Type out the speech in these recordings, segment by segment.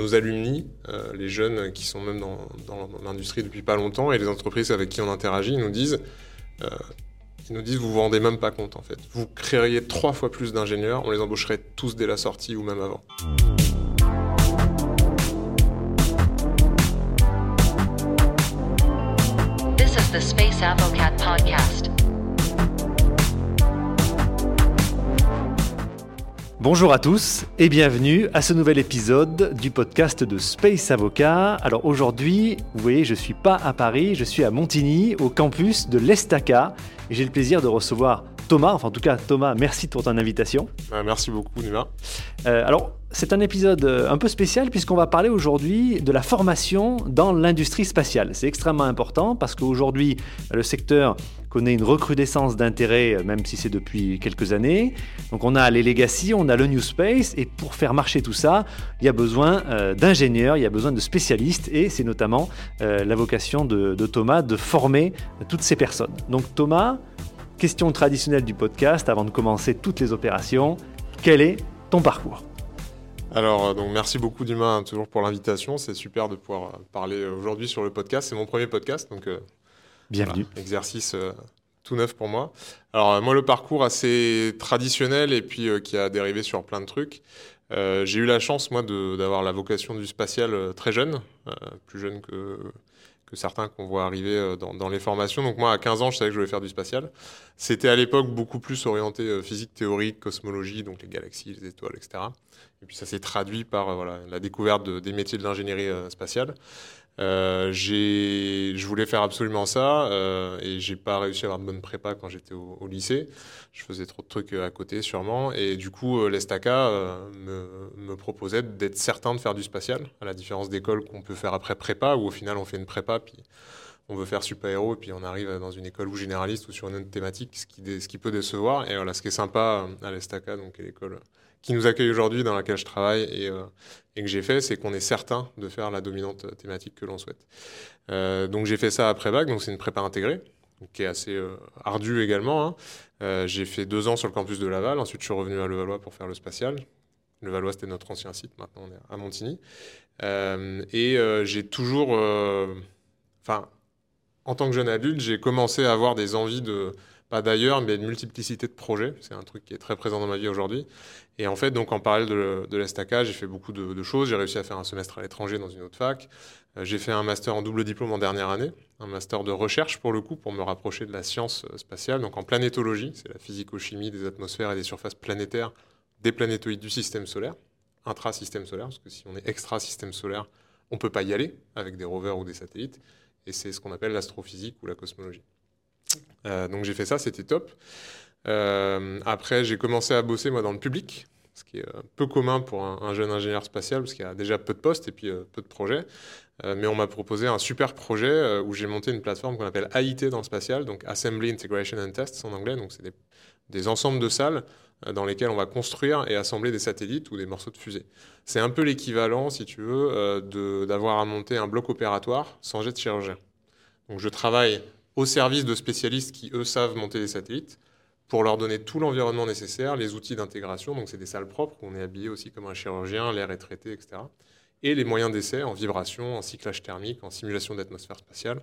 nos alumni, les jeunes qui sont même dans, l'industrie depuis pas longtemps et les entreprises avec qui on interagit nous disent ils nous disent vous vous rendez même pas compte en fait. Vous créeriez trois fois plus d'ingénieurs, on les embaucherait tous dès la sortie ou même avant. Podcast. Bonjour à tous et bienvenue à ce nouvel épisode du podcast de Space Avocat. Alors aujourd'hui, vous voyez, je ne suis pas à Paris, je suis à Montigny, au campus de l'Estaca. Et j'ai le plaisir de recevoir Thomas, enfin en tout cas Thomas, merci pour ton invitation. Bah, merci beaucoup Nima. Euh, alors c'est un épisode euh, un peu spécial puisqu'on va parler aujourd'hui de la formation dans l'industrie spatiale. C'est extrêmement important parce qu'aujourd'hui le secteur connaît une recrudescence d'intérêt, euh, même si c'est depuis quelques années. Donc on a les legacy, on a le new space, et pour faire marcher tout ça, il y a besoin d'ingénieurs, il y a besoin de spécialistes, et c'est notamment la vocation de, de Thomas de former toutes ces personnes. Donc Thomas, Question traditionnelle du podcast avant de commencer toutes les opérations. Quel est ton parcours? Alors, euh, donc merci beaucoup Dumas hein, toujours pour l'invitation. C'est super de pouvoir euh, parler aujourd'hui sur le podcast. C'est mon premier podcast, donc euh, bienvenue. exercice tout neuf pour moi. Alors moi, le parcours assez traditionnel et puis qui a dérivé sur plein de trucs. j'ai eu la chance moi d'avoir la vocation du spatial très jeune, plus jeune que que certains qu'on voit arriver euh, dans, les formations. Donc moi, à 15 ans, je savais que je voulais faire du spatial. C'était à l'époque beaucoup plus orienté euh, physique théorique, cosmologie, donc les galaxies, les étoiles, etc. Et puis ça s'est traduit par euh, voilà, la découverte des métiers de l'ingénierie spatiale. Euh, je voulais faire absolument ça euh, et j'ai pas réussi à avoir de bonne prépa quand j'étais au, lycée. Je faisais trop de trucs à côté sûrement et du coup l'Estaca me, me, proposait d'être certain de faire du spatial à la différence d'écoles qu'on peut faire après prépa où au final on fait une prépa puis on veut faire super-héros et puis on arrive dans une école ou généraliste ou sur une autre thématique, ce qui, ce qui peut décevoir. Et voilà, ce qui est sympa à l'Estaca, donc l'école qui nous accueille aujourd'hui, dans laquelle je travaille et, euh, et que j'ai fait, c'est qu'on est certain de faire la dominante thématique que l'on souhaite. Euh, donc j'ai fait ça après bac, donc c'est une prépa intégrée, qui est assez euh, ardue également. Hein. J'ai fait deux ans sur le campus de Laval, ensuite je suis revenu à Levallois pour faire le spatial. Levallois c'était notre ancien site, maintenant on est à Montigny. Et j'ai toujours, enfin, en tant que jeune adulte, j'ai commencé à avoir des envies de pas d'ailleurs, mais une multiplicité de projets. C'est un truc qui est très présent dans ma vie aujourd'hui. Et en fait, donc en parallèle de, de l'ESTACA, j'ai fait beaucoup de, choses. J'ai réussi à faire un semestre à l'étranger dans une autre fac. Euh, j'ai fait un master en double diplôme en dernière année, un master de recherche pour le coup, pour me rapprocher de la science euh, spatiale, donc en planétologie, c'est la physico-chimie des atmosphères et des surfaces planétaires des planétoïdes du système solaire, intra-système solaire, parce que si on est extra-système solaire, on ne peut pas y aller avec des rovers ou des satellites. Et c'est ce qu'on appelle l'astrophysique ou la cosmologie. Euh, donc j'ai fait ça, c'était top. Euh, après, j'ai commencé à bosser moi dans le public, ce qui est euh, peu commun pour un, jeune ingénieur spatial, parce qu'il y a déjà peu de postes et puis peu de projets. mais on m'a proposé un super projet où j'ai monté une plateforme qu'on appelle AIT dans le spatial, donc Assembly, Integration and Tests en anglais. Donc c'est des, ensembles de salles dans lesquelles on va construire et assembler des satellites ou des morceaux de fusée. C'est un peu l'équivalent, si tu veux, d'avoir à monter un bloc opératoire sans jet de chirurgien. Donc je travaille au service de spécialistes qui, eux, savent monter des satellites pour leur donner tout l'environnement nécessaire, les outils d'intégration, donc c'est des salles propres, on est habillé aussi comme un chirurgien, l'air est traité, etc. Et les moyens d'essai en vibration, en cyclage thermique, en simulation d'atmosphère spatiale,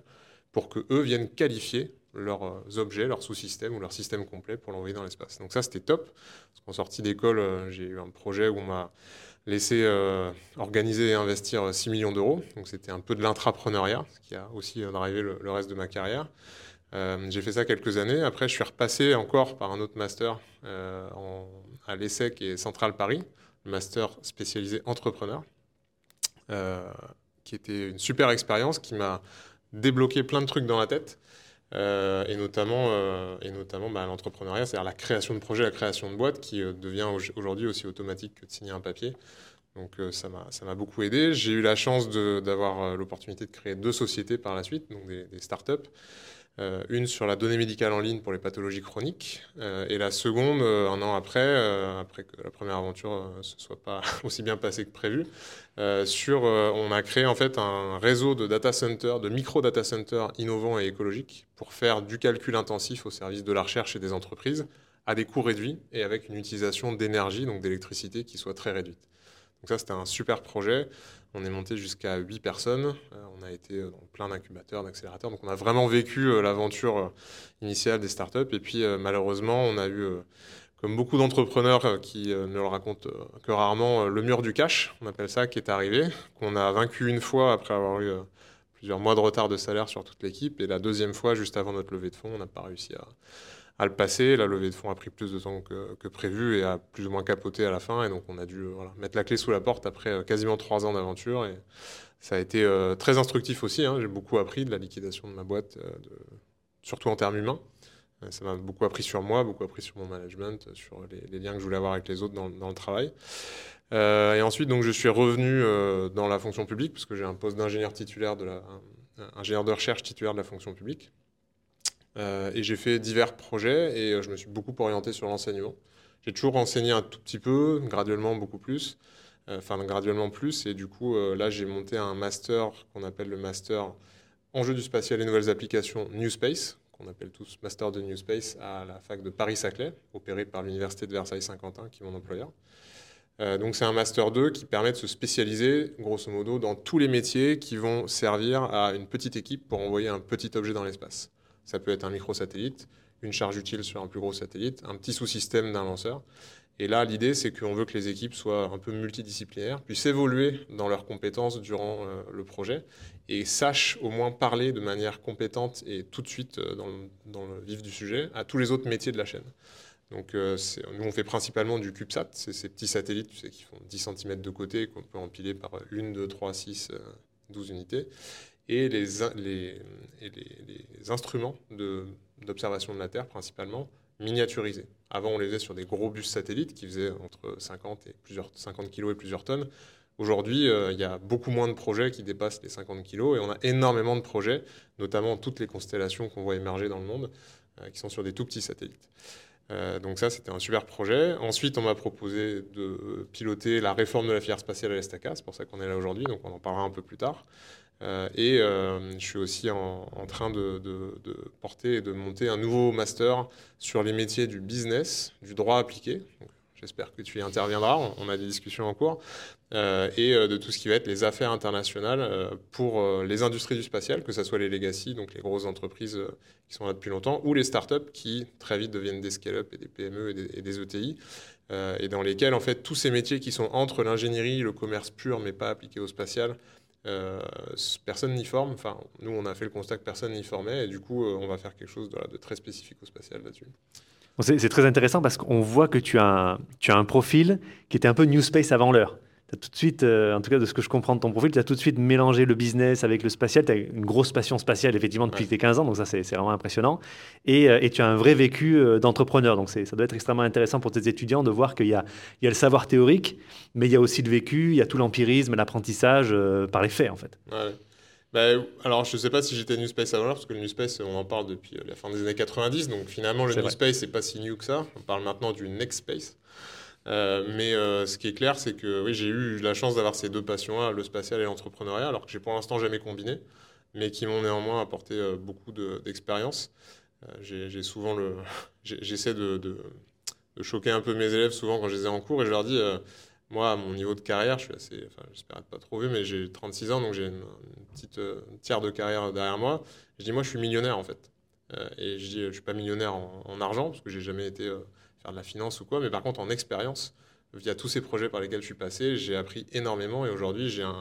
pour que eux viennent qualifier leurs euh, objets, leurs sous-systèmes ou leur système complet pour l'envoyer dans l'espace. Donc ça, c'était top. Parce qu'en sortie d'école, euh, j'ai eu un projet où on m'a laissé euh, organiser et investir 6 millions d'euros. Donc c'était un peu de l'intrapreneuriat, ce qui a aussi euh, drivé le, reste de ma carrière. Euh, j'ai fait ça quelques années. Après, je suis repassé encore par un autre master euh, à l'ESSEC et Centrale Paris, le master spécialisé entrepreneur, euh, qui était une super expérience qui m'a débloqué plein de trucs dans la tête. Euh, et notamment, euh, et notamment bah, l'entrepreneuriat, c'est-à-dire la création de projets, la création de boîtes, qui euh, devient aujourd'hui aussi automatique que de signer un papier. Donc ça m'a beaucoup aidé. J'ai eu la chance d'avoir l'opportunité de créer deux sociétés par la suite, donc des, startups. Euh, une sur la donnée médicale en ligne pour les pathologies chroniques, euh, et la seconde, euh, un an après, après que la première aventure ne se soit pas aussi bien passée que prévu, sur, on a créé en fait un réseau de data centers, de micro data centers innovants et écologiques pour faire du calcul intensif au service de la recherche et des entreprises à des coûts réduits et avec une utilisation d'énergie, donc d'électricité, qui soit très réduite. Donc ça, c'était un super projet. On est monté jusqu'à 8 personnes. on a été dans plein d'incubateurs, d'accélérateurs. Donc on a vraiment vécu l'aventure initiale des startups. Et puis malheureusement, on a eu comme beaucoup d'entrepreneurs qui ne le racontent que rarement, le mur du cash, on appelle ça, qui est arrivé, qu'on a vaincu une fois après avoir eu plusieurs mois de retard de salaire sur toute l'équipe. Et la deuxième fois, juste avant notre levée de fonds, on n'a pas réussi à, à, le passer. La levée de fonds a pris plus de temps que, prévu et a plus ou moins capoté à la fin. Et donc, on a dû mettre la clé sous la porte après euh, quasiment trois ans d'aventure. Et ça a été euh, très instructif aussi. Hein. J'ai beaucoup appris de la liquidation de ma boîte, euh, surtout en termes humains. Ça m'a beaucoup appris sur moi, beaucoup appris sur mon management, sur les, liens que je voulais avoir avec les autres dans, le travail. Euh, et ensuite, donc, je suis revenu euh, dans la fonction publique, parce que j'ai un poste d'ingénieur titulaire de de recherche titulaire de la fonction publique. Euh, et j'ai fait divers projets et je me suis beaucoup orienté sur l'enseignement. J'ai toujours enseigné un tout petit peu, graduellement beaucoup plus, enfin graduellement plus. Et du coup, là, j'ai monté un master qu'on appelle le master Enjeux du spatial et nouvelles applications New Space, qu'on appelle tous master de New Space à la fac de Paris-Saclay, opéré par l'université de Versailles-Saint-Quentin, qui est mon employeur. Euh, donc c'est un master 2 qui permet de se spécialiser, grosso modo, dans tous les métiers qui vont servir à une petite équipe pour envoyer un petit objet dans l'espace. Ça peut être un microsatellite, une charge utile sur un plus gros satellite, un petit sous-système d'un lanceur. Et là, l'idée, c'est qu'on veut que les équipes soient un peu multidisciplinaires, puissent évoluer dans leurs compétences durant euh, le projet et sachent au moins parler de manière compétente et tout de suite euh, dans le vif du sujet à tous les autres métiers de la chaîne. Donc, euh, nous, on fait principalement du CubeSat, c'est ces petits satellites qui font 10 cm de côté, qu'on peut empiler par 1, 2, 3, 6, 12 unités. Et les, instruments d'observation de, la Terre, principalement, miniaturisés. Avant, on les faisait sur des gros bus satellites qui faisaient entre 50, et plusieurs, 50 kg et plusieurs tonnes. Aujourd'hui, euh, il y a beaucoup moins de projets qui dépassent les 50 kg et on a énormément de projets, notamment toutes les constellations qu'on voit émerger dans le monde, euh, qui sont sur des tout petits satellites. Euh, donc ça, c'était un super projet. Ensuite, on m'a proposé de piloter la réforme de la filière spatiale à l'Estaca. C'est pour ça qu'on est là aujourd'hui, donc on en parlera un peu plus tard. Euh, et euh, je suis aussi en, train de, porter et de monter un nouveau master sur les métiers du business, du droit appliqué. J'espère que tu y interviendras. On, a des discussions en cours. Euh, et de tout ce qui va être les affaires internationales pour les industries du spatial, que ce soit les legacy, donc les grosses entreprises qui sont là depuis longtemps, ou les startups qui très vite deviennent des scale-up et des PME et des, ETI, e et dans lesquels en fait tous ces métiers qui sont entre l'ingénierie, le commerce pur, mais pas appliqué au spatial, personne n'y forme. Enfin, nous, on a fait le constat que personne n'y formait, et du coup, on va faire quelque chose de très spécifique au spatial là-dessus. C'est très intéressant parce qu'on voit que tu as, tu as un profil qui était un peu New Space avant l'heure. Tu as tout de suite, euh, en tout cas de ce que je comprends de ton profil, tu as tout de suite mélangé le business avec le spatial. Tu as une grosse passion spatiale, effectivement, depuis tes 15 ans, donc ça, c'est vraiment impressionnant. Et, euh, et, tu as un vrai vécu euh, d'entrepreneur. Donc ça doit être extrêmement intéressant pour tes étudiants de voir qu'il y, y, a le savoir théorique, mais il y a aussi le vécu, il y a tout l'empirisme, l'apprentissage par les faits, en fait. Ouais. Bah, alors, je ne sais pas si j'étais New Space avant l'heure, parce que le New Space, on en parle depuis la fin des années 90, donc finalement, le New Space n'est pas si new que ça. On parle maintenant du Next Space. Euh, mais euh, ce qui est clair, c'est que oui, j'ai eu la chance d'avoir ces deux passions-là, le spatial et l'entrepreneuriat, alors que j'ai pour l'instant jamais combiné, mais qui m'ont néanmoins apporté beaucoup d'expérience. j'ai souvent j'essaie de, choquer un peu mes élèves souvent quand je les ai en cours et je leur dis moi, à mon niveau de carrière, je suis assez, enfin, j'espère être pas trop vieux, mais j'ai 36 ans, donc j'ai une, petite euh, tiers de carrière derrière moi. Je dis, moi, je suis millionnaire, en fait. Euh, et je dis, je suis pas millionnaire en, argent, parce que j'ai jamais été euh, faire de la finance ou quoi, mais par contre, en expérience, via tous ces projets par lesquels je suis passé, j'ai appris énormément, et aujourd'hui, j'ai un,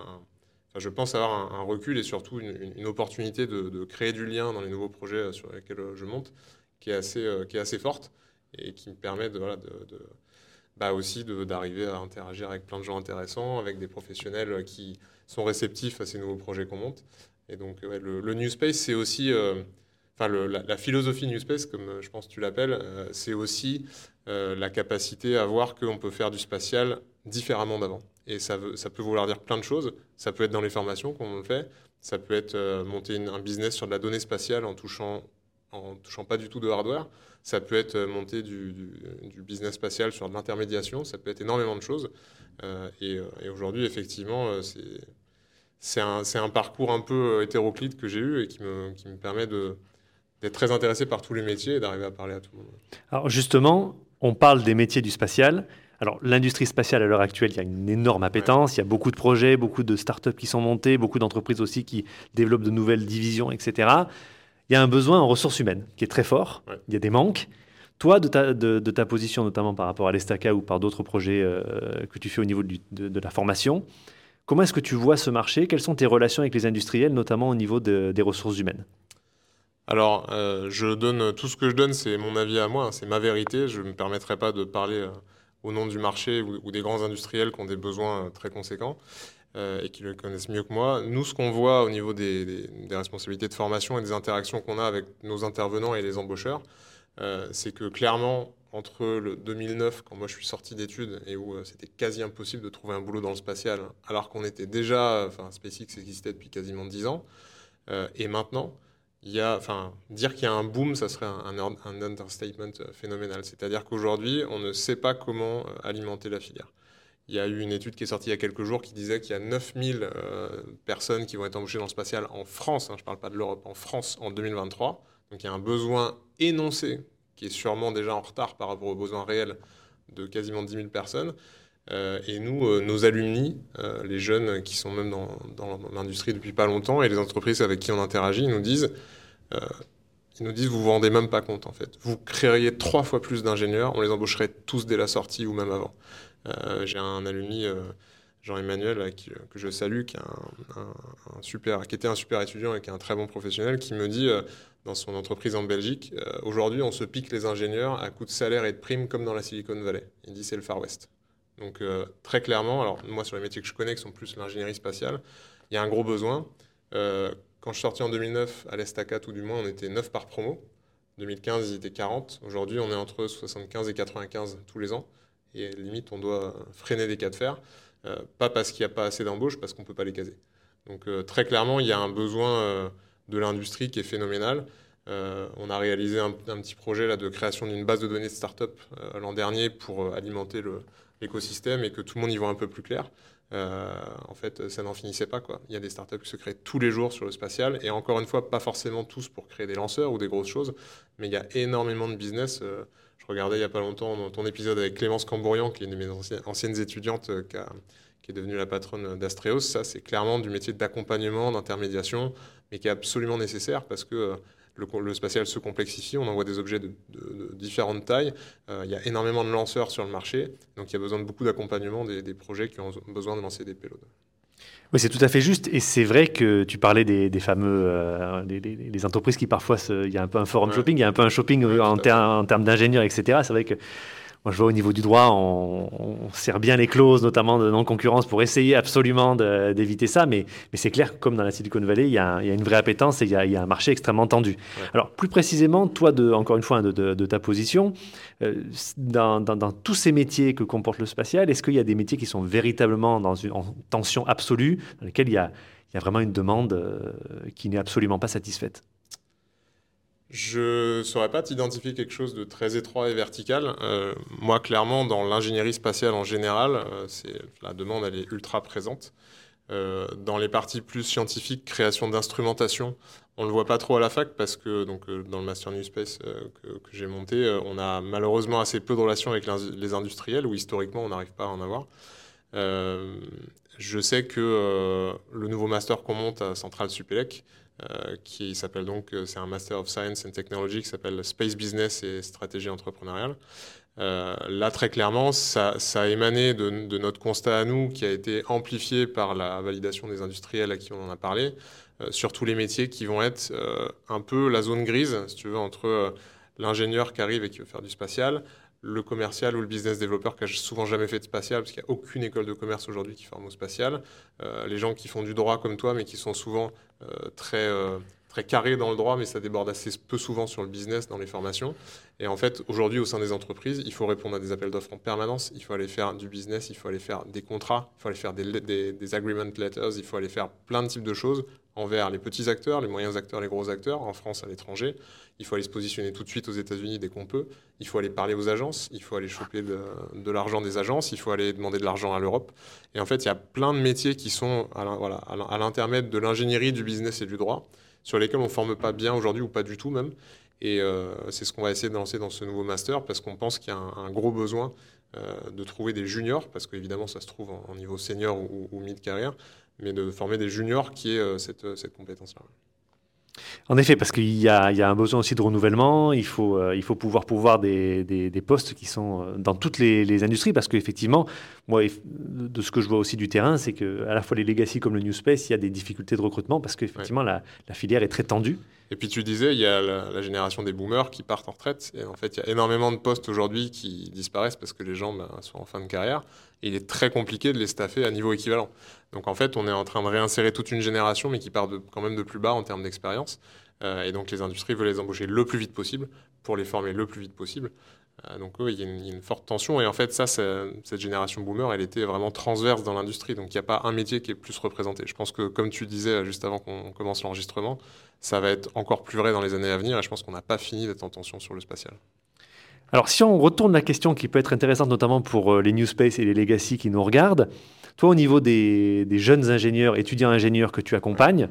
enfin, je pense avoir un, recul et surtout une, opportunité de, créer du lien dans les nouveaux projets sur lesquels je monte, qui est assez, qui est assez forte, et qui me permet de, voilà, de, de bah aussi d'arriver à interagir avec plein de gens intéressants, avec des professionnels qui sont réceptifs à ces nouveaux projets qu'on monte. Et donc, le, New Space, c'est aussi, euh, enfin, la, philosophie New Space, comme euh, je pense que tu l'appelles, euh, c'est aussi la capacité à voir qu'on peut faire du spatial différemment d'avant. Et ça, peut vouloir dire plein de choses. Ça peut être dans les formations, comme on le fait. Ça peut être monter un business sur de la donnée spatiale en touchant, en touchant pas du tout de hardware. Ça peut être euh, monter du, business spatial sur de l'intermédiation, ça peut être énormément de choses. Euh, euh, et, aujourd'hui, effectivement, c'est un, un, parcours un peu hétéroclite que j'ai eu et qui me, qui me permet d'être très intéressé par tous les métiers et d'arriver à parler à tout le monde. Alors justement, on parle des métiers du spatial. Alors, l'industrie spatiale à l'heure actuelle, il y a une énorme appétence, il y a beaucoup de projets, beaucoup de startups qui sont montées, beaucoup d'entreprises aussi qui développent de nouvelles divisions, etc. Il y a un besoin en ressources humaines qui est très fort, il y a des manques. Toi, de ta, de, ta, position, notamment par rapport à l'Estaca ou par d'autres projets euh, que tu fais au niveau de, de, la formation, comment est-ce que tu vois ce marché? Quelles sont tes relations avec les industriels, notamment au niveau des ressources humaines? Alors, euh, je donne tout ce que je donne, c'est mon avis à moi, hein, c'est ma vérité. Je ne me permettrai pas de parler euh, au nom du marché ou, des grands industriels qui ont des besoins euh, très conséquents et qui le connaissent mieux que moi. Nous, ce qu'on voit au niveau des, responsabilités de formation et des interactions qu'on a avec nos intervenants et les embaucheurs, c'est que clairement, entre le 2009, quand moi je suis sorti d'études et où c'était quasi impossible de trouver un boulot dans le spatial, alors qu'on était déjà, enfin SpaceX existait depuis quasiment 10 ans, et maintenant, dire qu'il y a un boom, ça serait un, un, understatement euh, phénoménal. C'est-à-dire qu'aujourd'hui, on ne sait pas comment euh, alimenter la filière. Il y a eu une étude qui est sortie il y a quelques jours qui disait qu'il y a 9000 euh, personnes qui vont être embauchées dans le spatial en France, hein, je ne parle pas de l'Europe, en France en 2023. Donc il y a un besoin énoncé qui est sûrement déjà en retard par rapport aux besoins réels de quasiment 10 000 personnes. et nous, nos alumni, les jeunes qui sont même dans l'industrie depuis pas longtemps et les entreprises avec qui on interagit, nous disent euh, ils nous disent, vous vous rendez même pas compte en fait. Vous créeriez trois fois plus d'ingénieurs, on les embaucherait tous dès la sortie ou même avant. Euh, j'ai un alumni, euh, Jean-Emmanuel, que je salue, qui, un, super, qui était un super étudiant et qui est un très bon professionnel, qui me dit dans son entreprise en Belgique, aujourd'hui on se pique les ingénieurs à coup de salaire et de primes comme dans la Silicon Valley. Il dit c'est le Far West. Donc très clairement, alors moi sur les métiers que je connais, qui sont plus l'ingénierie spatiale, il y a un gros besoin. Quand je suis sorti en 2009 à l'Estaca, tout du moins, on était 9 par promo. 2015, ils étaient 40. Aujourd'hui, on est entre 75 et 95 tous les ans. Et limite, on doit freiner des cas de fer. Euh, pas parce qu'il n'y a pas assez d'embauches, parce qu'on ne peut pas les caser. Donc euh, très clairement, il y a un besoin euh, de l'industrie qui est phénoménal. on a réalisé un, petit projet là, de création d'une base de données de start-up l'an dernier pour alimenter l'écosystème et que tout le monde y voit un peu plus clair. Euh, en fait, ça n'en finissait pas. Quoi. Il y a des startups qui se créent tous les jours sur le spatial, et encore une fois, pas forcément tous pour créer des lanceurs ou des grosses choses, mais il y a énormément de business. Euh, je regardais il n'y a pas longtemps ton épisode avec Clémence Cambourian, qui est une de mes anciennes étudiantes, euh, qui, est devenue la patronne d'Astreos. Ça, c'est clairement du métier d'accompagnement, d'intermédiation, mais qui est absolument nécessaire parce que le, spatial se complexifie, on envoie des objets de, différentes tailles, euh, il y a énormément de lanceurs sur le marché, donc il y a besoin de beaucoup d'accompagnement des, projets qui ont besoin de lancer des payloads. Oui, c'est tout à fait juste. Et c'est vrai que tu parlais des, fameux euh, des, entreprises qui parfois, il y a un peu un forum shopping, il y a un peu un shopping en, en, termes d'ingénieurs, etc. C'est vrai que moi, je vois au niveau du droit, on, sert bien les clauses, notamment de non-concurrence, pour essayer absolument d'éviter ça. Mais, mais c'est clair que, comme dans la Silicon Valley, il y a, il y a une vraie appétence et il y a, il y a un marché extrêmement tendu. Alors, plus précisément, toi, de, encore une fois, de, de, ta position, euh, dans, dans, tous ces métiers que comporte le spatial, est-ce qu'il y a des métiers qui sont véritablement dans une en tension absolue, dans lesquels il y a, il y a vraiment une demande euh, qui n'est absolument pas satisfaite? Je ne saurais pas t'identifier quelque chose de très étroit et vertical. Euh, moi, clairement, dans l'ingénierie spatiale en général, euh, la demande est ultra présente. Euh, dans les parties plus scientifiques, création d'instrumentation, on ne le voit pas trop à la fac parce que donc, dans le Master New Space que, que j'ai monté, on a malheureusement assez peu de relations avec les industriels où historiquement on n'arrive pas à en avoir. je sais que le nouveau master qu'on monte à Centrale Supélec, qui s'appelle donc, euh, c'est un Master of Science and Technology qui s'appelle Space Business et Stratégie entrepreneuriale. Euh, là, très clairement, ça, ça a émané de, notre constat à nous, qui a été amplifié par la validation des industriels à qui on en a parlé, sur tous les métiers qui vont être un peu la zone grise, si tu veux, entre l'ingénieur qui arrive et qui veut faire du spatial, le commercial ou le business developer qui a souvent jamais fait de spatial, parce qu'il n'y a aucune école de commerce aujourd'hui qui forme au spatial, euh, les gens qui font du droit comme toi, mais qui sont souvent euh, très, euh, très carrés dans le droit, mais ça déborde assez peu souvent sur le business dans les formations. Et en fait, aujourd'hui, au sein des entreprises, il faut répondre à des appels d'offres en permanence, il faut aller faire du business, il faut aller faire des contrats, il faut aller faire des, des agreement letters, il faut aller faire plein de types de choses envers les petits acteurs, les moyens acteurs, les gros acteurs, en France, à l'étranger. Il faut aller se positionner tout de suite aux États-Unis dès qu'on peut. Il faut aller parler aux agences. Il faut aller choper de, l'argent des agences. Il faut aller demander de l'argent à l'Europe. Et en fait, il y a plein de métiers qui sont à l'intermède de l'ingénierie, du business et du droit, sur lesquels on ne forme pas bien aujourd'hui ou pas du tout même. Et euh, c'est ce qu'on va essayer de lancer dans ce nouveau master parce qu'on pense qu'il y a un, gros besoin de trouver des juniors, parce qu'évidemment ça se trouve en, niveau senior ou, mid-carrière, mais de former des juniors qui aient cette, cette compétence-là. En effet, parce qu'il y, a un besoin aussi de renouvellement, il faut, euh, il faut pouvoir pouvoir des, des, postes qui sont euh, dans toutes les, industries, parce qu'effectivement, moi, de ce que je vois aussi du terrain, c'est qu'à la fois les legacy comme le New Space, il y a des difficultés de recrutement, parce qu'effectivement, la, la, filière est très tendue. Et puis tu disais, il y a la, génération des boomers qui partent en retraite, et en fait, il y a énormément de postes aujourd'hui qui disparaissent parce que les gens ben, sont en fin de carrière, il est très compliqué de les staffer à niveau équivalent. Donc en fait, on est en train de réinsérer toute une génération, mais qui part quand même de plus bas en termes d'expérience. Euh, et donc les industries veulent les embaucher le plus vite possible pour les former le plus vite possible. Euh, donc il y, a une, forte tension. Et en fait, ça, cette génération boomer, elle était vraiment transverse dans l'industrie. Donc il n'y a pas un métier qui est plus représenté. Je pense que, comme tu disais juste avant qu'on commence l'enregistrement, ça va être encore plus vrai dans les années à venir. Et je pense qu'on n'a pas fini d'être en tension sur le spatial. Alors si on retourne la question qui peut être intéressante notamment pour euh, les New Space et les Legacy qui nous regardent, toi au niveau des, jeunes ingénieurs, étudiants ingénieurs que tu accompagnes,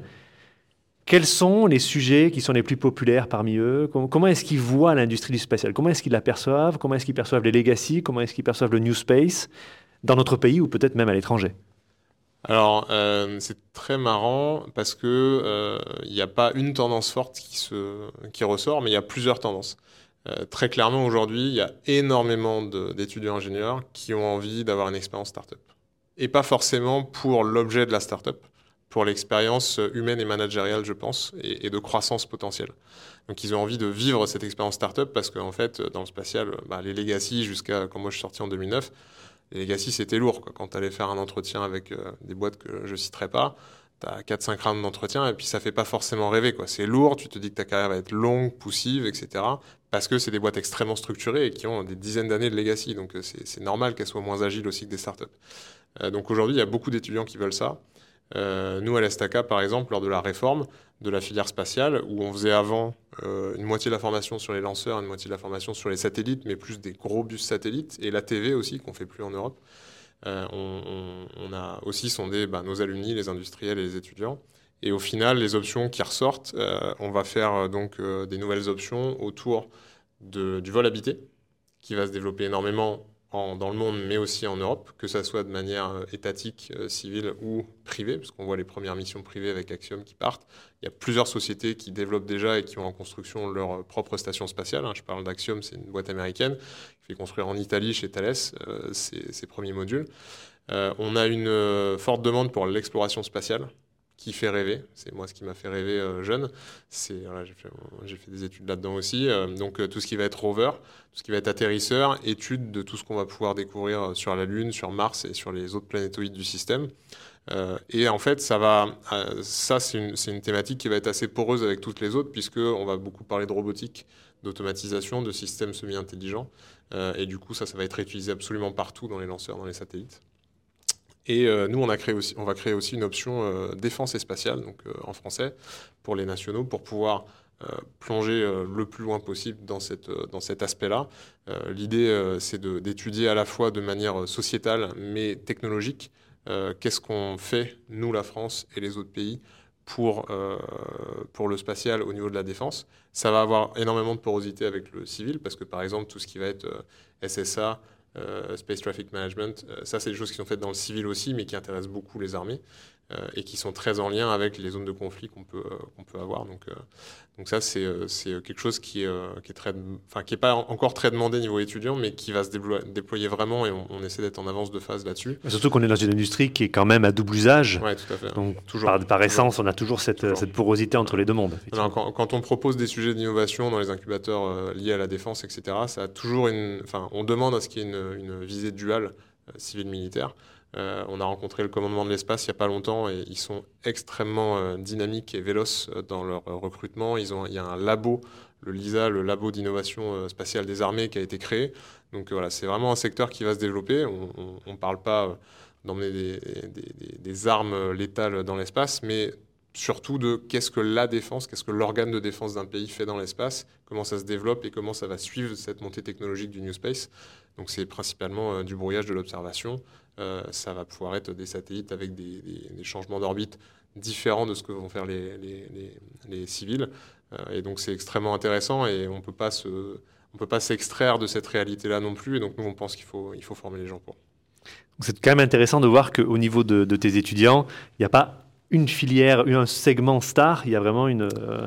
quels sont les sujets qui sont les plus populaires parmi eux? Comment, est-ce qu'ils voient l'industrie du spatial? Comment est-ce qu'ils la perçoivent? Comment est-ce qu'ils perçoivent les legacy? Comment est-ce qu'ils perçoivent le new space dans notre pays ou peut-être même à l'étranger? Alors, euh, c'est très marrant parce que euh, il n'y a pas une tendance forte qui ressort, mais il y a plusieurs tendances. Euh, très clairement, aujourd'hui, il y a énormément d'étudiants ingénieurs qui ont envie d'avoir une expérience startup. Et pas forcément pour l'objet de la startup, pour l'expérience humaine et managériale, je pense, et, de croissance potentielle. Donc ils ont envie de vivre cette expérience startup parce qu'en fait, dans le spatial, bah, les legacy, jusqu'à quand moi je suis sorti en 2009, les legacy c'était lourd. Quand tu allais faire un entretien avec euh, des boîtes que je ne citerai pas, tu as 4-5 rounds d'entretien et puis ça fait pas forcément rêver. C'est lourd, tu te dis que ta carrière va être longue, poussive, etc. Parce que c'est des boîtes extrêmement structurées et qui ont des dizaines d'années de legacy. Donc euh, c'est normal qu'elles soient moins agiles aussi que des startups. Euh, donc aujourd'hui, il y a beaucoup d'étudiants qui veulent ça. Euh, nous, à l'Estaca, par exemple, lors de la réforme de la filière spatiale, où on faisait avant une moitié de la formation sur les lanceurs, une moitié de la formation sur les satellites, mais plus des gros bus satellites, et la TV aussi, qu'on fait plus en Europe, on, aussi sondé bah, nos alumni, les industriels et les étudiants. Et au final, les options qui ressortent, on va faire donc des nouvelles options autour du vol habité, qui va se développer énormément dans le monde, mais aussi en Europe, que ça soit de manière euh, étatique, euh, civile ou privée, parce qu'on voit les premières missions privées avec Axiom qui partent. Il y a plusieurs sociétés qui développent déjà et qui ont en construction leur euh, propre station spatiale. Hein. Je parle d'Axiom, c'est une boîte américaine qui fait construire en Italie chez Thales ses, premiers modules. On a une forte demande pour l'exploration spatiale qui fait rêver. C'est moi ce qui m'a fait rêver euh, jeune. J'ai fait, des études là-dedans aussi. Euh, donc euh, tout ce qui va être rover, tout ce qui va être atterrisseur, étude de tout ce qu'on va pouvoir découvrir sur la Lune, sur Mars et sur les autres planétoïdes du système. et en fait, ça c'est une, thématique qui va être assez poreuse avec toutes les autres puisque on va beaucoup parler de robotique, d'automatisation, de systèmes semi-intelligents. et du coup, ça, ça va être réutilisé absolument partout dans les lanceurs, dans les satellites. Et euh, nous, on, va créer aussi une option euh, défense et spatiale, donc euh, en français, pour les nationaux, pour pouvoir plonger le plus loin possible dans, cet aspect-là. L'idée, c'est d'étudier à la fois de manière sociétale, mais technologique, qu'est-ce qu'on fait, nous, la France et les autres pays, pour, le spatial au niveau de la défense. Ça va avoir énormément de porosité avec le civil, parce que par exemple, tout ce qui va être SSA, Space Traffic Management. Euh, ça, c'est des choses qui sont faites dans le civil aussi, mais qui intéressent beaucoup les armées euh, et qui sont très en lien avec les zones de conflit qu'on peut, qu'on peut avoir. Donc, donc ça, c'est quelque chose qui qui est très, enfin, qui est pas encore très demandé niveau étudiant, mais qui va se déployer, vraiment et on, essaie d'être en avance de phase là-dessus. Surtout qu'on est dans une industrie qui est quand même à double usage. Oui, tout à fait. Donc, toujours, par, essence, on a toujours cette, cette porosité entre les deux mondes. quand, quand, on propose des sujets d'innovation dans les incubateurs liés à la défense, etc., ça a toujours une, enfin, on demande à ce qu'il y ait une, une visée duale euh, civile-militaire. Euh, on a rencontré le commandement de l'espace il n'y a pas longtemps et ils sont extrêmement euh, dynamiques et véloces euh, dans leur recrutement. Ils ont, il y a un labo, le LISA, le labo d'innovation spatiale des armées, qui a été créé. Donc voilà, c'est vraiment un secteur qui va se développer. On ne parle pas d'emmener des, des, armes létales dans l'espace, mais surtout de qu'est-ce que la défense, qu'est-ce que l'organe de défense d'un pays fait dans l'espace, comment ça se développe et comment ça va suivre cette montée technologique du New Space. Donc c'est principalement du brouillage de l'observation, ça va pouvoir être des satellites avec des, changements d'orbite différents de ce que vont faire les, civils. Euh, et donc c'est extrêmement intéressant et on ne peut pas se on peut pas s'extraire de cette réalité-là non plus. Et donc, nous, on pense qu'il faut, il faut former les gens pour. C'est quand même intéressant de voir qu'au niveau de, de, tes étudiants, il n'y a pas une filière, un segment star, il y a vraiment une, euh,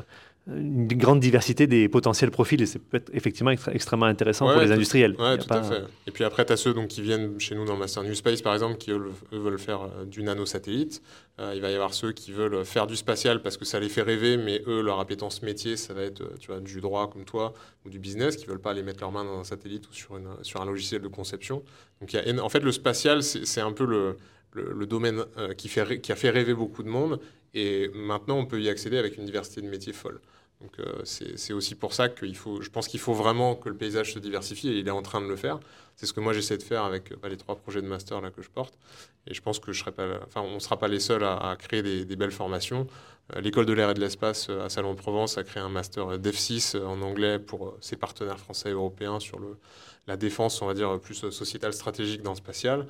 une grande diversité des potentiels profils et c'est peut-être effectivement extrêmement intéressant pour les industriels. Oui, tout à fait. Et puis après, tu as ceux donc, qui viennent chez nous dans le Master New Space, par exemple, qui eux, veulent faire euh, du nanosatellite. Euh, il va y avoir ceux qui veulent faire du spatial parce que ça les fait rêver, mais eux, leur appétence métier, ça va être tu vois, du droit comme toi ou du business, qui ne veulent pas aller mettre leurs mains dans un satellite ou sur, une, sur un logiciel de conception. Donc, il y a, en fait, le spatial, c'est un peu le, le, domaine qui, fait, qui a fait rêver beaucoup de monde. Et maintenant, on peut y accéder avec une diversité de métiers folle. Donc euh, c'est aussi pour ça qu'il faut, je pense qu'il faut vraiment que le paysage se diversifie et il est en train de le faire. C'est ce que moi j'essaie de faire avec bah, les trois projets de master là que je porte. Et je pense que je serai pas, enfin on sera pas les seuls à, créer des, belles formations. Euh, L'école de l'air et de l'espace euh, à Salon-de-Provence a créé un master DEF6 en anglais pour ses partenaires français et européens sur la défense, on va dire plus sociétale stratégique dans le spatial.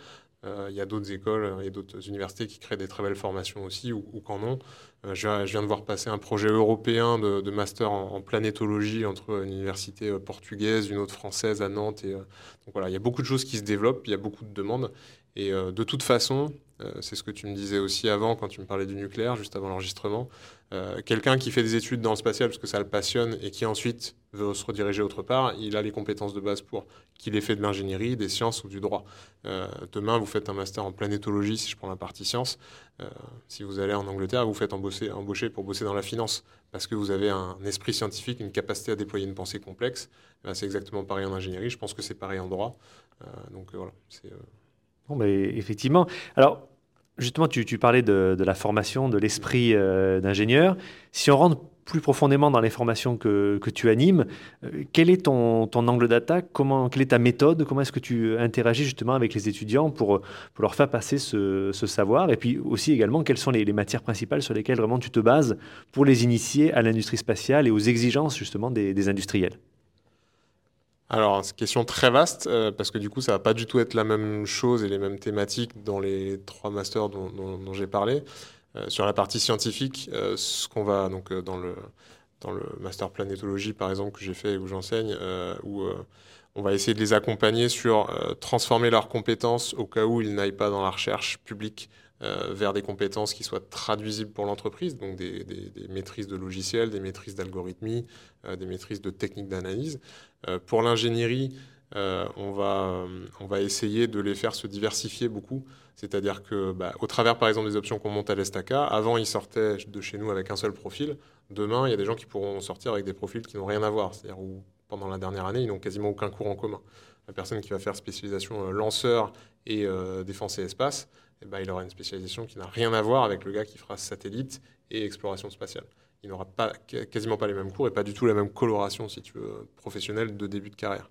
Euh, il y a d'autres écoles et d'autres universités qui créent des très belles formations aussi, ou, qu'en ont. Euh, je, viens de voir passer un projet européen de, master en, planétologie entre une université euh, portugaise, une autre française à Nantes. Et, donc voilà, il y a beaucoup de choses qui se développent, il y a beaucoup de demandes. Et de toute façon, c'est ce que tu me disais aussi avant quand tu me parlais du nucléaire, juste avant l'enregistrement. Quelqu'un qui fait des études dans le spatial parce que ça le passionne et qui ensuite veut se rediriger autre part, il a les compétences de base pour qu'il ait fait de l'ingénierie, des sciences ou du droit. Euh, demain, vous faites un master en planétologie, si je prends la partie sciences. Euh, si vous allez en Angleterre, vous faites embaucher, pour bosser dans la finance, parce que vous avez un esprit scientifique, une capacité à déployer une pensée complexe. Ben, c'est exactement pareil en ingénierie. Je pense que c'est pareil en droit. Euh, donc voilà. Mais effectivement. Alors, justement, tu, parlais de, la formation, de l'esprit d'ingénieur. Si on rentre plus profondément dans les formations que, tu animes, euh, quel est ton, angle d'attaque? Comment Quelle est ta méthode? Comment est-ce que tu interagis justement avec les étudiants pour, leur faire passer ce, savoir? Et puis aussi également, quelles sont les, matières principales sur lesquelles vraiment tu te bases pour les initier à l'industrie spatiale et aux exigences justement des industriels? Alors, c'est une question très vaste, euh, parce que du coup, ça va pas du tout être la même chose et les mêmes thématiques dans les trois masters dont, j'ai parlé. Euh, sur la partie scientifique, euh, ce qu'on va donc dans le dans le master planétologie par exemple que j'ai fait et où j'enseigne, où on va essayer de les accompagner sur transformer leurs compétences au cas où ils n'aillent pas dans la recherche publique vers des compétences qui soient traduisibles pour l'entreprise, donc des, des, maîtrises de logiciels, des maîtrises d'algorithmie, des maîtrises de techniques d'analyse. Pour l'ingénierie, on, va, on va essayer de les faire se diversifier beaucoup. C'est-à-dire que, bah, au travers par exemple des options qu'on monte à l'Estaca, avant ils sortaient de chez nous avec un seul profil. Demain, il y a des gens qui pourront sortir avec des profils qui n'ont rien à voir. C'est-à-dire où pendant la dernière année, ils n'ont quasiment aucun cours en commun. La personne qui va faire spécialisation euh, lanceur et euh, défense et espace, eh ben, il aura une spécialisation qui n'a rien à voir avec le gars qui fera satellite et exploration spatiale. Il n'aura pas, quasiment pas les mêmes cours et pas du tout la même coloration, si tu veux, professionnelle de début de carrière.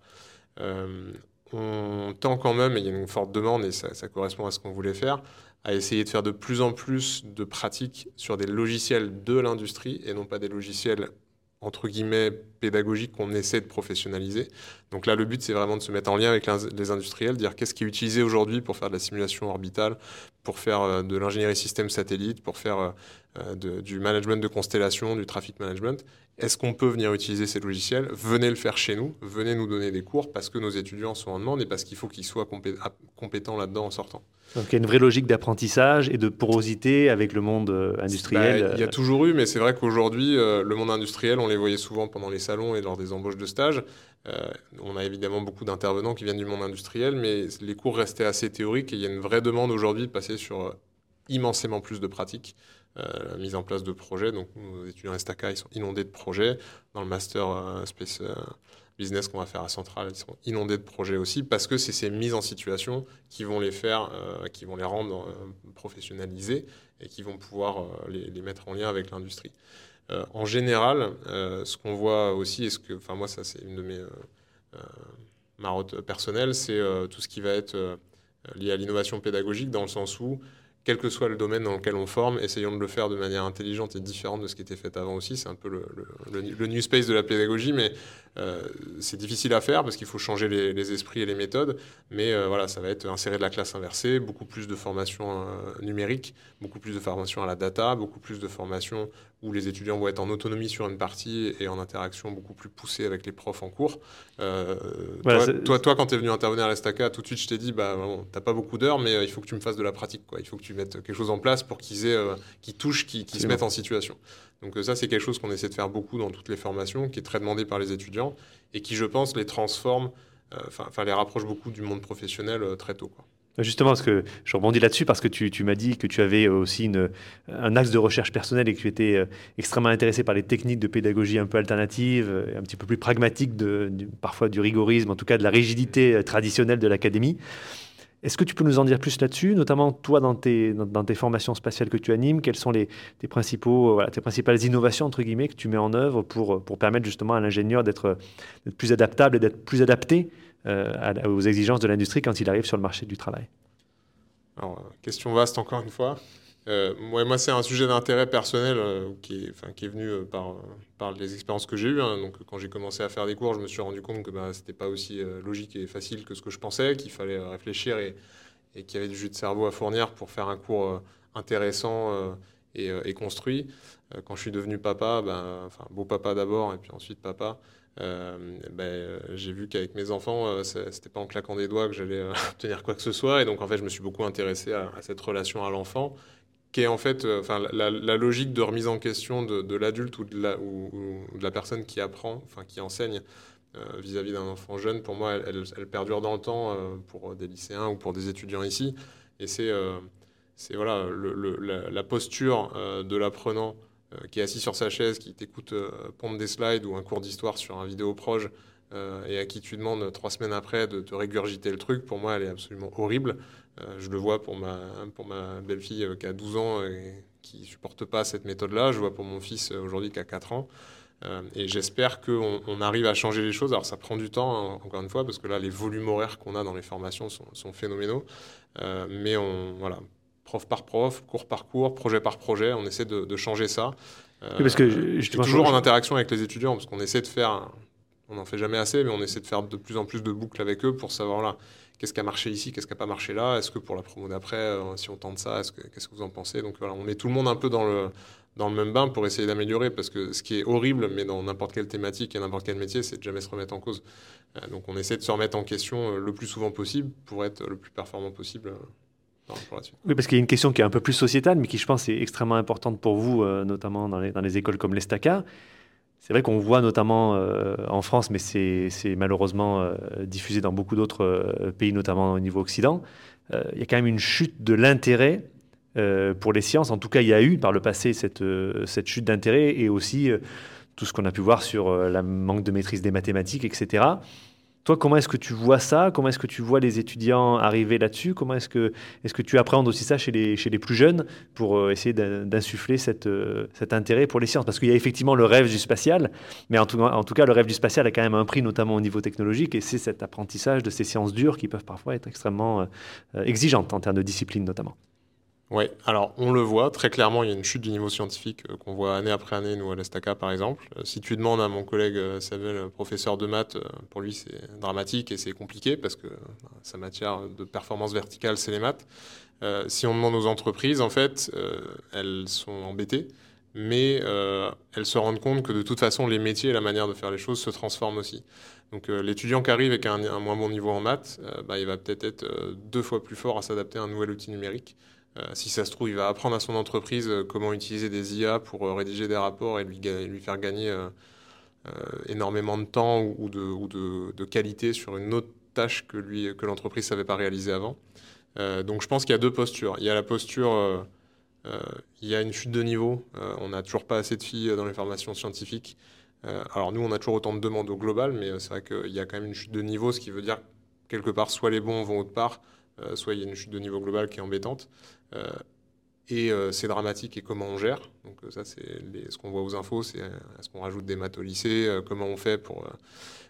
Euh, on tend quand même, et il y a une forte demande, et ça, correspond à ce qu'on voulait faire, à essayer de faire de plus en plus de pratiques sur des logiciels de l'industrie et non pas des logiciels entre guillemets pédagogiques qu'on essaie de professionnaliser. Donc là, le but, c'est vraiment de se mettre en lien avec les industriels, dire qu'est-ce qui est utilisé aujourd'hui pour faire de la simulation orbitale, pour faire euh, de l'ingénierie système satellite, pour faire euh, euh, du management de constellation, du traffic management, est-ce qu'on peut venir utiliser ces logiciels? Venez le faire chez nous, venez nous donner des cours parce que nos étudiants sont en demande et parce qu'il faut qu'ils soient compétents là-dedans en sortant. Donc il y a une vraie logique d'apprentissage et de porosité avec le monde industriel. Bah, il y a toujours eu, mais c'est vrai qu'aujourd'hui, le monde industriel, on les voyait souvent pendant les salons et lors des embauches de stage. On a évidemment beaucoup d'intervenants qui viennent du monde industriel, mais les cours restaient assez théoriques et il y a une vraie demande aujourd'hui de passer sur immensément plus de pratiques. Euh, la mise en place de projets. Donc, nos étudiants Estaca, ils sont inondés de projets. Dans le master euh, space euh, business qu'on va faire à Centrale, ils sont inondés de projets aussi parce que c'est ces mises en situation qui vont les faire, qui vont les rendre professionnalisés et qui vont pouvoir les, mettre en lien avec l'industrie. En général, ce qu'on voit aussi, et ce que, enfin moi ça c'est une de mes marottes personnelles, c'est tout ce qui va être lié à l'innovation pédagogique dans le sens où quel que soit le domaine dans lequel on forme, essayons de le faire de manière intelligente et différente de ce qui était fait avant aussi. C'est un peu le, new space de la pédagogie, mais euh, c'est difficile à faire parce qu'il faut changer les, esprits et les méthodes. Mais euh, voilà, ça va être insérer de la classe inversée, beaucoup plus de formation euh, numérique, beaucoup plus de formation à la data, beaucoup plus de formation où les étudiants vont être en autonomie sur une partie et en interaction beaucoup plus poussée avec les profs en cours. Toi, toi, quand tu es venu intervenir à l'Estaca, tout de suite, je t'ai dit, bah, bon, tu pas beaucoup d'heures, mais il faut que tu me fasses de la pratique. Quoi. Il faut que tu mettes quelque chose en place pour qu'ils euh, touchent, qu'ils se mettent en situation. Donc ça, c'est quelque chose qu'on essaie de faire beaucoup dans toutes les formations, qui est très demandé par les étudiants et qui, je pense, les transforme, enfin les rapproche beaucoup du monde professionnel très tôt. Justement, parce que je rebondis là-dessus parce que tu, m'as dit que tu avais aussi une, un axe de recherche personnelle et que tu étais euh, extrêmement intéressé par les techniques de pédagogie un peu alternatives, euh, un petit peu plus pragmatiques, de, parfois du rigorisme, en tout cas de la rigidité euh, traditionnelle de l'académie. Est-ce que tu peux nous en dire plus là-dessus, notamment toi dans tes, dans, tes formations spatiales que tu animes Quelles sont les, voilà, tes principales innovations entre guillemets que tu mets en œuvre pour, pour permettre justement à l'ingénieur d'être plus adaptable et d'être plus adapté euh, aux exigences de l'industrie quand il arrive sur le marché du travail? Euh, question vaste encore une fois. Euh, moi, c'est un sujet d'intérêt personnel qui, est, enfin, qui, est, venu par, par les expériences que j'ai eues. Hein. Donc, quand j'ai commencé à faire des cours, je me suis rendu compte que bah, ce n'était pas aussi logique et facile que ce que je pensais, qu'il fallait réfléchir et, qu'il y avait du jus de cerveau à fournir pour faire un cours intéressant et, construit. quand je suis devenu papa, ben, enfin, beau papa d'abord et puis ensuite papa, euh, euh, j'ai vu qu'avec mes enfants, euh, c'était pas en claquant des doigts que j'allais obtenir quoi que ce soit. Et donc, en fait, je me suis beaucoup intéressé à, cette relation à l'enfant, qui est en fait enfin, la, logique de remise en question de, l'adulte ou, de la, personne qui apprend, enfin, qui enseigne vis-à-vis d'un enfant jeune. Pour moi, elle, perdure dans le temps pour des lycéens ou pour des étudiants ici. Et c'est c'est voilà, la, posture de l'apprenant euh, qui est assis sur sa chaise, qui t'écoute euh, des slides ou un cours d'histoire sur un vidéo proche, euh, et à qui tu demandes trois semaines après de te régurgiter le truc, pour moi, elle est absolument horrible. Je le vois pour ma, pour ma belle-fille qui a 12 ans et qui supporte pas cette méthode-là. Je vois pour mon fils aujourd'hui qui a 4 ans. et j'espère qu'on on arrive à changer les choses. Alors ça prend du temps, hein, encore une fois, parce que là, les volumes horaires qu'on a dans les formations sont, sont phénoménaux. mais on, voilà, prof par prof, cours par cours, projet par projet. On essaie de, changer ça. parce que je, toujours en interaction avec les étudiants, parce qu'on essaie de faire, on n'en fait jamais assez, mais on essaie de faire de plus en plus de boucles avec eux pour savoir là, qu'est-ce qui a marché ici, qu'est-ce qui n'a pas marché là, est-ce que pour la promo d'après, euh, si on tente ça, qu'est-ce que vous en pensez? Donc voilà, on met tout le monde un peu dans le, dans le même bain pour essayer d'améliorer, parce que ce qui est horrible, mais dans n'importe quelle thématique et n'importe quel métier, c'est de jamais se remettre en cause. Euh, donc on essaie de se remettre en question euh, le plus souvent possible pour être le plus performant possible. Oui, parce qu'il y a une question qui est un peu plus sociétale, mais qui, je pense, est extrêmement importante pour vous, notamment dans les, dans les, écoles comme l'Estaca. C'est vrai qu'on voit notamment euh, en France, mais c'est malheureusement euh, diffusé dans beaucoup d'autres pays, notamment au niveau occident. il y a quand même une chute de l'intérêt pour les sciences. En tout cas, il y a eu par le passé cette, cette chute d'intérêt et aussi tout ce qu'on a pu voir sur le manque de maîtrise des mathématiques, etc. Toi, comment est-ce que tu vois ça? Comment est-ce que tu vois les étudiants arriver là-dessus? Comment est-ce que, est que tu appréhendes aussi ça chez les, chez les plus jeunes pour euh, essayer d'insuffler euh, cet intérêt pour les sciences? Parce qu'il y a effectivement le rêve du spatial, mais en tout, en tout, cas, le rêve du spatial a quand même un prix, notamment au niveau technologique, et c'est cet apprentissage de ces sciences dures qui peuvent parfois être extrêmement euh, exigeantes en termes de discipline notamment. Oui, alors on le voit, très clairement, il y a une chute du niveau scientifique euh, qu'on voit année après année, nous à l'Estaca par exemple. Euh, si tu demandes à mon collègue euh, Samuel, professeur de maths, pour lui c'est dramatique et c'est compliqué parce que sa matière de performance verticale, c'est les maths. si on demande aux entreprises, en fait, elles sont embêtées, mais elles se rendent compte que de toute façon, les métiers et la manière de faire les choses se transforment aussi. Donc l'étudiant qui arrive avec un, moins bon niveau en maths, bah, il va peut-être être deux fois plus fort à s'adapter à un nouvel outil numérique. Euh, si ça se trouve, il va apprendre à son entreprise euh, comment utiliser des IA pour euh, rédiger des rapports et lui, faire gagner énormément de temps ou, de, qualité sur une autre tâche que l'entreprise ne savait pas réaliser avant. donc je pense qu'il y a deux postures. Il y a la posture, il y a une chute de niveau. on n'a toujours pas assez de filles dans les formations scientifiques. alors nous, on a toujours autant de demandes au global, mais c'est vrai qu'il y a quand même une chute de niveau, ce qui veut dire quelque part, soit les bons vont autre part, soit il y a une chute de niveau global qui est embêtante. Euh, et euh, c'est dramatique et comment on gère. Donc euh, ça, c'est ce qu'on voit aux infos, c'est est-ce qu'on rajoute des maths au lycée, comment on fait pour,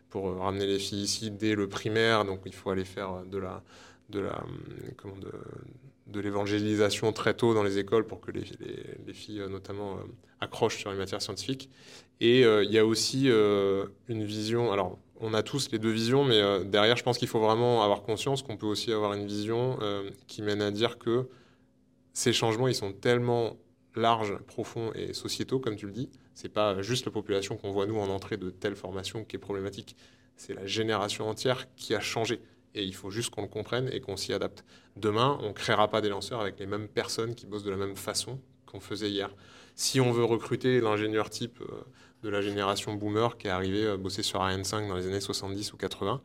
pour ramener les filles ici dès le primaire. Donc il faut aller faire de la, de la, comment de, de l'évangélisation très tôt dans les écoles pour que les, les, filles notamment accrochent sur les matières scientifiques. Et il y a aussi une vision, alors on a tous les deux visions, mais derrière je pense qu'il faut vraiment avoir conscience qu'on peut aussi avoir une vision qui mène à dire que ces changements, ils sont tellement larges, profonds et sociétaux, comme tu le dis. C'est pas juste la population qu'on voit nous en entrée de telle formation qui est problématique. C'est la génération entière qui a changé. Et il faut juste qu'on le comprenne et qu'on s'y adapte. Demain, on ne créera pas des lanceurs avec les mêmes personnes qui bossent de la même façon qu'on faisait hier. Si on veut recruter l'ingénieur type euh, de la génération boomer qui est arrivé à bosser sur Ariane 5 dans les années 70 ou 80,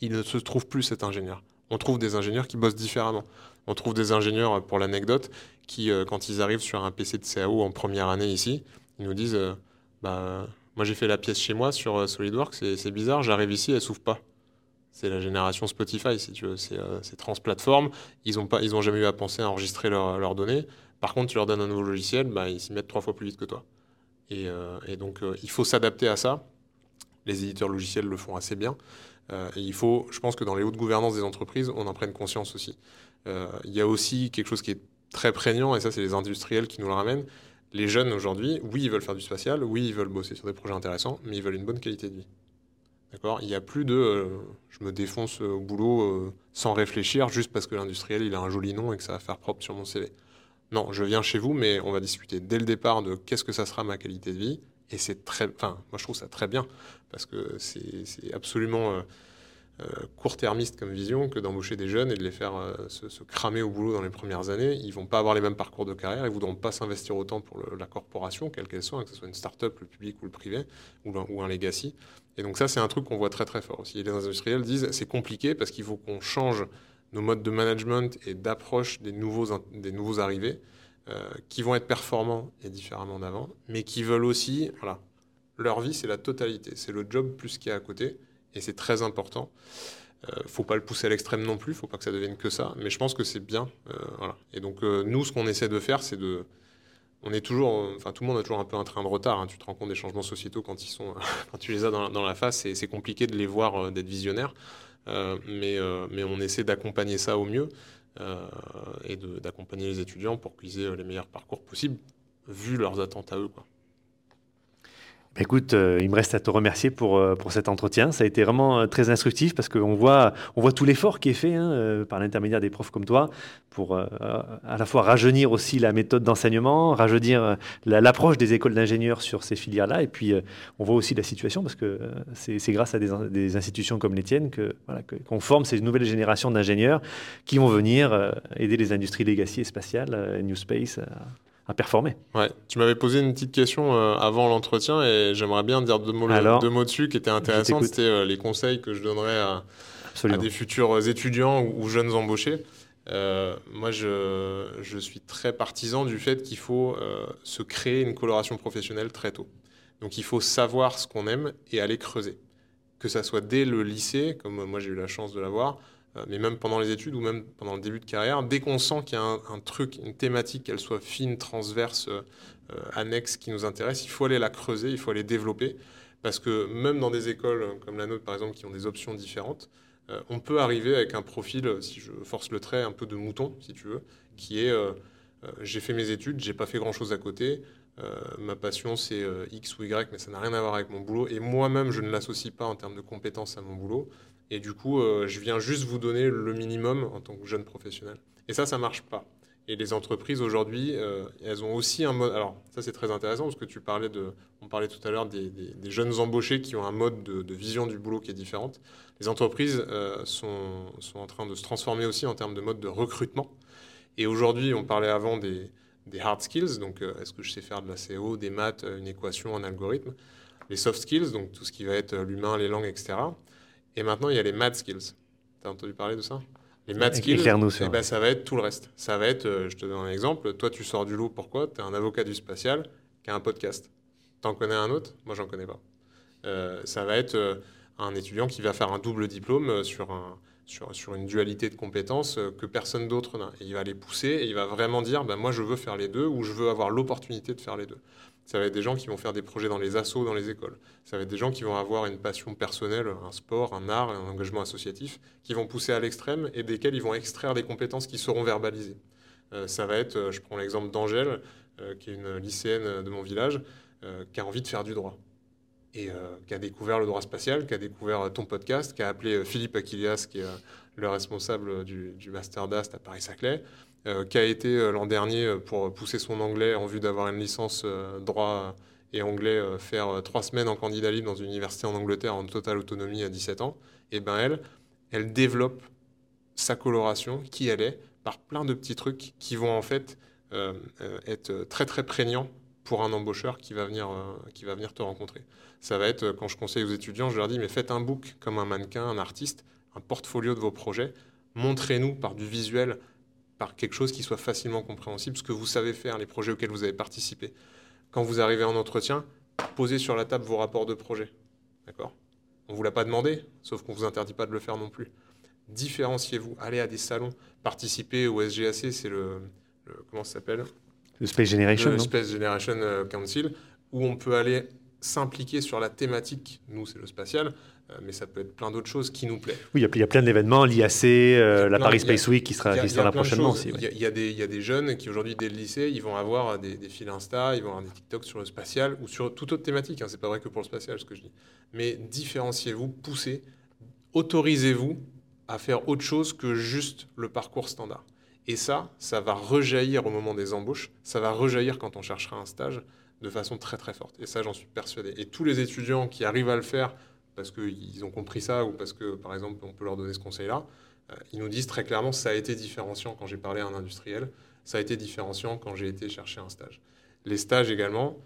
il ne se trouve plus cet ingénieur. On trouve des ingénieurs qui bossent différemment. On trouve des ingénieurs, pour l'anecdote, qui, euh, quand ils arrivent sur un PC de CAO en première année ici, ils nous disent euh, bah, Moi j'ai fait la pièce chez moi sur SolidWorks, c'est bizarre, j'arrive ici, elle s'ouvre pas. C'est la génération Spotify, si tu veux. C'est euh, trans-plateforme. Ils n'ont ont jamais eu à penser à enregistrer leurs données. Par contre, tu leur donnes un nouveau logiciel, bah, ils s'y mettent trois fois plus vite que toi. Et, euh, donc, euh, il faut s'adapter à ça. Les éditeurs logiciels le font assez bien. et il faut, je pense que dans les hautes gouvernances des entreprises, on en prenne conscience aussi. il y a aussi quelque chose qui est très prégnant, et ça, c'est les industriels qui nous le ramènent. Les jeunes aujourd'hui, oui, ils veulent faire du spatial, oui, ils veulent bosser sur des projets intéressants, mais ils veulent une bonne qualité de vie. D'accord? Il n'y a plus de euh, je me défonce au boulot euh, sans réfléchir juste parce que l'industriel il a un joli nom et que ça va faire propre sur mon CV. Non, je viens chez vous, mais on va discuter dès le départ de qu'est-ce que ça sera ma qualité de vie. Et c'est très. Enfin, moi je trouve ça très bien parce que c'est absolument. Euh, euh, court-termiste comme vision que d'embaucher des jeunes et de les faire euh, se, cramer au boulot dans les premières années. Ils vont pas avoir les mêmes parcours de carrière, ils voudront pas s'investir autant pour la corporation, quelle qu'elle soit, que ce soit une start-up, le public ou le privé, ou, un legacy. Et donc ça, c'est un truc qu'on voit très très fort aussi. Les industriels disent c'est compliqué parce qu'il faut qu'on change nos modes de management et d'approche des nouveaux, des nouveaux arrivés euh, qui vont être performants et différemment d'avant, mais qui veulent aussi, voilà, leur vie, c'est la totalité, c'est le job plus ce qu'il y a à côté et c'est très important. euh, faut pas le pousser à l'extrême non plus, faut pas que ça devienne que ça, mais je pense que c'est bien. Euh, voilà. Et donc euh, nous, ce qu'on essaie de faire, c'est de, on est toujours, enfin tout le monde a toujours un peu un train de retard. Hein. Tu te rends compte des changements sociétaux quand ils sont, quand tu les as dans, la face, et c'est compliqué de les voir, d'être visionnaire. Mais, mais on essaie d'accompagner ça au mieux et d'accompagner les étudiants pour qu'ils aient les meilleurs parcours possibles, vu leurs attentes à eux. Écoute, euh, il me reste à te remercier pour, euh, pour cet entretien. Ça a été vraiment euh, très instructif parce qu'on voit, on voit tout l'effort qui est fait hein, par l'intermédiaire des profs comme toi pour à la fois rajeunir aussi la méthode d'enseignement, rajeunir l'approche des écoles d'ingénieurs sur ces filières-là. Et puis, on voit aussi la situation parce que c'est grâce à des, institutions comme les tiennes qu'on voilà, qu'on forme ces nouvelles générations d'ingénieurs qui vont venir aider les industries legacy et spatiales, New Space, à performer. Ouais. Tu m'avais posé une petite question euh, avant l'entretien et j'aimerais bien dire deux mots, deux mots dessus qui étaient intéressants. C'était euh, les conseils que je donnerais à, des futurs étudiants ou, jeunes embauchés. Euh, moi, je, je, suis très partisan du fait qu'il faut se créer une coloration professionnelle très tôt. Donc, il faut savoir ce qu'on aime et aller creuser. Que ça soit dès le lycée, comme moi j'ai eu la chance de l'avoir, mais même pendant les études ou même pendant le début de carrière, dès qu'on sent qu'il y a un, truc, une thématique, qu'elle soit fine, transverse, euh, annexe, qui nous intéresse, il faut aller la creuser, il faut aller développer. Parce que même dans des écoles comme la nôtre, par exemple, qui ont des options différentes, euh, on peut arriver avec un profil, si je force le trait, un peu de mouton, si tu veux, qui est j'ai fait mes études, j'ai pas fait grand chose à côté, ma passion c'est X ou Y, mais ça n'a rien à voir avec mon boulot. Et moi-même, je ne l'associe pas en termes de compétences à mon boulot. Et du coup, euh, je viens juste vous donner le minimum en tant que jeune professionnel. Et ça, ça marche pas. Et les entreprises aujourd'hui, euh, elles ont aussi un mode. Alors, ça, c'est très intéressant parce que tu parlais de. On parlait tout à l'heure des, jeunes embauchés qui ont un mode de, vision du boulot qui est différente. Les entreprises euh, sont, sont, en train de se transformer aussi en termes de mode de recrutement. Et aujourd'hui, on parlait avant des, des hard skills. Donc, est-ce que je sais faire de la CO, des maths, une équation, un algorithme? Les soft skills, donc tout ce qui va être l'humain, les langues, etc. Et maintenant, il y a les mad skills. Tu as entendu parler de ça Les mad skills, eh ben, ça va être tout le reste. Ça va être, euh, je te donne un exemple, toi tu sors du lot, pourquoi? Tu es un avocat du spatial qui a un podcast. T'en connais un autre? Moi, j'en connais pas. Euh, ça va être euh, un étudiant qui va faire un double diplôme sur, un, sur, sur une dualité de compétences que personne d'autre n'a. Et il va les pousser et il va vraiment dire, ben, moi je veux faire les deux ou je veux avoir l'opportunité de faire les deux. Ça va être des gens qui vont faire des projets dans les assos, dans les écoles. Ça va être des gens qui vont avoir une passion personnelle, un sport, un art, un engagement associatif, qui vont pousser à l'extrême et desquels ils vont extraire des compétences qui seront verbalisées. Euh, ça va être, euh, je prends l'exemple d'Angèle, euh, qui est une lycéenne de mon village, qui a envie de faire du droit et qui a découvert le droit spatial, qui a découvert ton podcast, qui a appelé Philippe Aquilias, qui est le responsable du, Master d'Ast à Paris-Saclay, qui a été l'an dernier pour pousser son anglais en vue d'avoir une licence droit et anglais, faire trois semaines en candidat libre dans une université en Angleterre en totale autonomie à 17 ans, et eh ben elle, elle développe sa coloration, qui elle est, par plein de petits trucs qui vont en fait être très très prégnants pour un embaucheur qui va venir, qui va venir te rencontrer. Ça va être, quand je conseille aux étudiants, je leur dis, mais faites un book comme un mannequin, un artiste, un portfolio de vos projets. Montrez-nous par du visuel, par quelque chose qui soit facilement compréhensible, ce que vous savez faire, les projets auxquels vous avez participé. Quand vous arrivez en entretien, posez sur la table vos rapports de projet. D'accord? On ne vous l'a pas demandé, sauf qu'on ne vous interdit pas de le faire non plus. Différenciez-vous, allez à des salons, participez au SGAC, c'est le, Comment ça s'appelle? Le Space Generation. Le Space Generation euh, Council, où on peut aller s'impliquer sur la thématique, nous c'est le spatial, euh, mais ça peut être plein d'autres choses qui nous plaît. Oui, il y, a plein d'événements, l'IAC, euh, la Paris Space Week qui sera, qui sera là prochainement aussi. Il y, a des jeunes qui aujourd'hui, dès le lycée, ils vont avoir des, des fils Insta, ils vont avoir des TikTok sur le spatial ou sur toute autre thématique. Hein, c'est pas vrai que pour le spatial ce que je dis. Mais différenciez-vous, poussez, autorisez-vous à faire autre chose que juste le parcours standard. Et ça, ça va rejaillir au moment des embauches, ça va rejaillir quand on cherchera un stage de façon très très forte. Et ça, j'en suis persuadé. Et tous les étudiants qui arrivent à le faire parce qu'ils ont compris ça ou parce que, par exemple, on peut leur donner ce conseil-là, euh, ils nous disent très clairement, ça a été différenciant quand j'ai parlé à un industriel, ça a été différenciant quand j'ai été chercher un stage. Les stages également,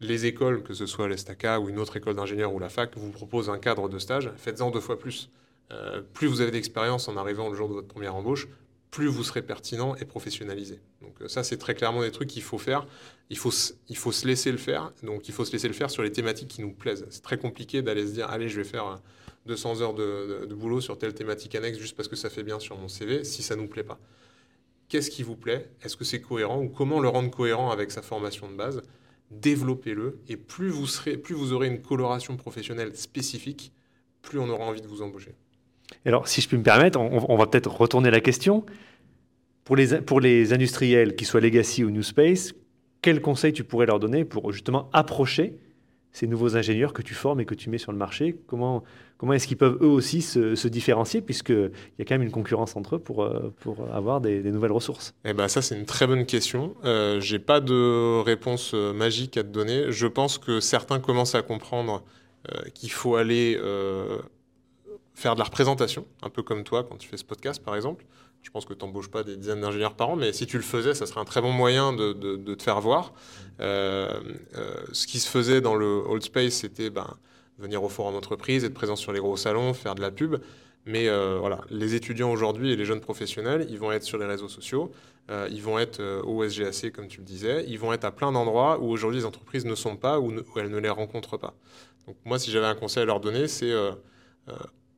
les écoles, que ce soit l'ESTACA ou une autre école d'ingénieur ou la fac, vous proposent un cadre de stage, faites-en deux fois plus. Euh, plus vous avez d'expérience en arrivant le jour de votre première embauche, plus vous serez pertinent et professionnalisé. Donc euh, ça, c'est très clairement des trucs qu'il faut faire. Il faut, il faut se laisser le faire. Donc il faut se laisser le faire sur les thématiques qui nous plaisent. C'est très compliqué d'aller se dire, allez, je vais faire 200 heures de, boulot sur telle thématique annexe juste parce que ça fait bien sur mon CV, si ça ne nous plaît pas. Qu'est-ce qui vous plaît? Est-ce que c'est cohérent Ou comment le rendre cohérent avec sa formation de base? Développez-le. Et plus vous, serez, plus vous aurez une coloration professionnelle spécifique, plus on aura envie de vous embaucher. Alors, si je puis me permettre, on, va peut-être retourner la question. Pour les, pour les industriels, qu'ils soient Legacy ou New Space, quels conseils tu pourrais leur donner pour justement approcher ces nouveaux ingénieurs que tu formes et que tu mets sur le marché? Comment, comment est-ce qu'ils peuvent eux aussi se, se différencier, puisqu'il y a quand même une concurrence entre eux pour, euh, pour avoir des, nouvelles ressources? Eh ben, Ça, c'est une très bonne question. Euh, Je n'ai pas de réponse euh, magique à te donner. Je pense que certains commencent à comprendre euh, qu'il faut aller faire de la représentation, un peu comme toi quand tu fais ce podcast par exemple. Je pense que tu n'embauches pas des dizaines d'ingénieurs par an, mais si tu le faisais, ça serait un très bon moyen de, de, te faire voir. Euh, euh, ce qui se faisait dans le Old Space, c'était ben, venir au forum entreprise, être présent sur les gros salons, faire de la pub. Mais euh, voilà, les étudiants aujourd'hui et les jeunes professionnels, ils vont être sur les réseaux sociaux, ils vont être au SGAC, comme tu le disais, ils vont être à plein d'endroits où aujourd'hui les entreprises ne sont pas, ou, où elles ne les rencontrent pas. Donc moi, si j'avais un conseil à leur donner, c'est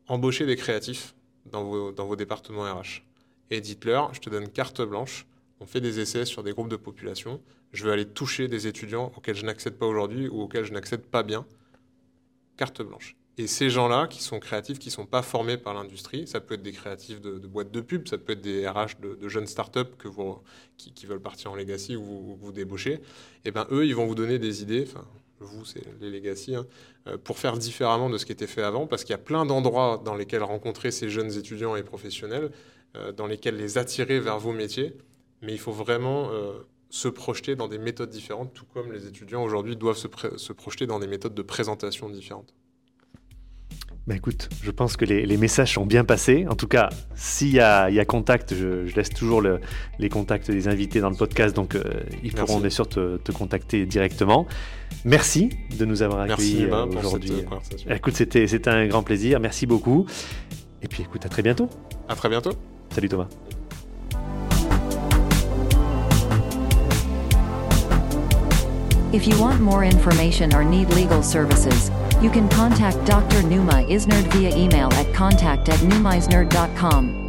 embaucher des créatifs dans vos, départements RH. Et dites-leur, je te donne carte blanche, on fait des essais sur des groupes de population, je veux aller toucher des étudiants auxquels je n'accède pas aujourd'hui ou auxquels je n'accède pas bien. Carte blanche. Et ces gens-là, qui sont créatifs, qui ne sont pas formés par l'industrie, ça peut être des créatifs de, boîtes de pub, ça peut être des RH de, jeunes startups que vous, qui, veulent partir en legacy ou vous, débauchez, et eh ben eux, ils vont vous donner des idées, vous, c'est les legacy, hein, euh, pour faire différemment de ce qui était fait avant, parce qu'il y a plein d'endroits dans lesquels rencontrer ces jeunes étudiants et professionnels, euh, dans lesquels les attirer vers vos métiers, mais il faut vraiment euh, se projeter dans des méthodes différentes, tout comme les étudiants aujourd'hui doivent se projeter dans des méthodes de présentation différentes. Bah écoute, je pense que les, messages sont bien passés. En tout cas, s'il y, a, contact, je, laisse toujours les contacts des invités dans le podcast, donc euh, ils pourront bien sûr te, contacter directement. Merci de nous avoir accueillis euh, aujourd'hui. Écoute, c'était un grand plaisir. Merci beaucoup. Et puis écoute, à très bientôt. À très bientôt. Salut Thomas. If you want more information or need legal services, you can contact Dr. Numa Isnerd via email at contact at numaisnerd.com.